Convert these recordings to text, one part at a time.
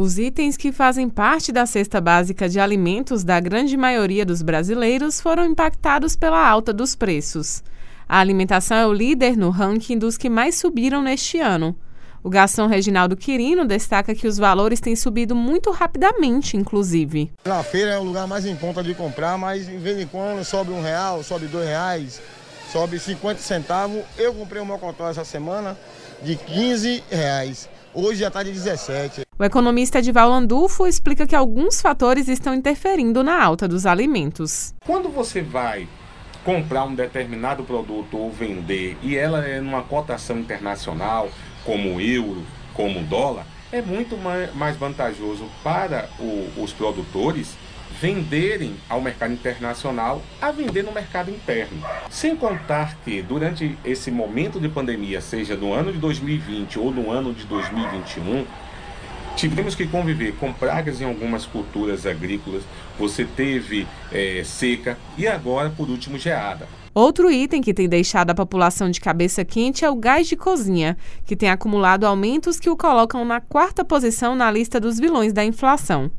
Os itens que fazem parte da cesta básica de alimentos da grande maioria dos brasileiros foram impactados pela alta dos preços. A alimentação é o líder no ranking dos que mais subiram neste ano. O Gastão Reginaldo Quirino destaca que os valores têm subido muito rapidamente, inclusive. Na feira é o lugar mais em conta de comprar, mas de vez em quando sobe um real, sobe dois reais, sobe 50 centavos. Eu comprei meu mocotó essa semana de 15 reais. Hoje já está de 17. O economista Edival Landulfo explica que alguns fatores estão interferindo na alta dos alimentos. Quando você vai comprar um determinado produto ou vender e ela é numa cotação internacional, como euro, como dólar, é muito mais vantajoso para o, os produtores venderem ao mercado internacional a vender no mercado interno. Sem contar que durante esse momento de pandemia, seja no ano de 2020 ou no ano de 2021, tivemos que conviver com pragas em algumas culturas agrícolas, você teve é, seca e agora, por último, geada. Outro item que tem deixado a população de cabeça quente é o gás de cozinha, que tem acumulado aumentos que o colocam na quarta posição na lista dos vilões da inflação.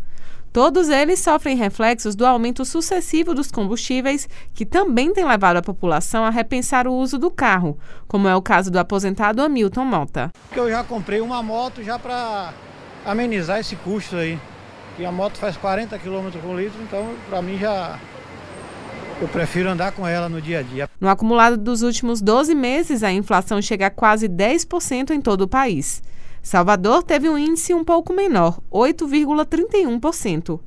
Todos eles sofrem reflexos do aumento sucessivo dos combustíveis, que também tem levado a população a repensar o uso do carro, como é o caso do aposentado Hamilton Mota. Eu já comprei uma moto já para amenizar esse custo aí. E a moto faz 40 km por litro, então para mim já eu prefiro andar com ela no dia a dia. No acumulado dos últimos 12 meses, a inflação chega a quase 10% em todo o país. Salvador teve um índice um pouco menor, 8,31%.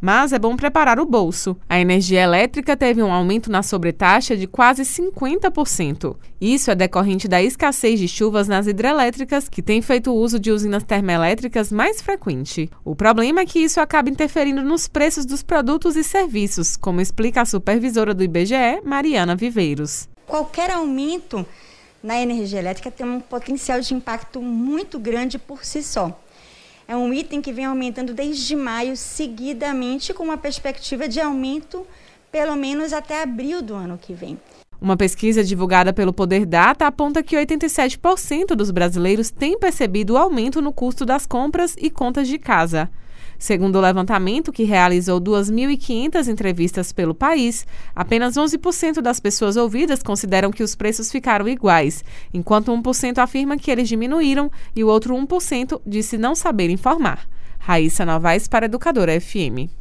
Mas é bom preparar o bolso. A energia elétrica teve um aumento na sobretaxa de quase 50%. Isso é decorrente da escassez de chuvas nas hidrelétricas, que tem feito uso de usinas termoelétricas mais frequente. O problema é que isso acaba interferindo nos preços dos produtos e serviços, como explica a supervisora do IBGE, Mariana Viveiros. Qualquer aumento na energia elétrica tem um potencial de impacto muito grande por si só. É um item que vem aumentando desde maio seguidamente, com uma perspectiva de aumento pelo menos até abril do ano que vem. Uma pesquisa divulgada pelo Poder Data aponta que 87% dos brasileiros têm percebido o aumento no custo das compras e contas de casa. Segundo o levantamento, que realizou 2.500 entrevistas pelo país, apenas 11% das pessoas ouvidas consideram que os preços ficaram iguais, enquanto 1% afirma que eles diminuíram e o outro 1% disse não saber informar. Raíssa Novaes para Educadora FM.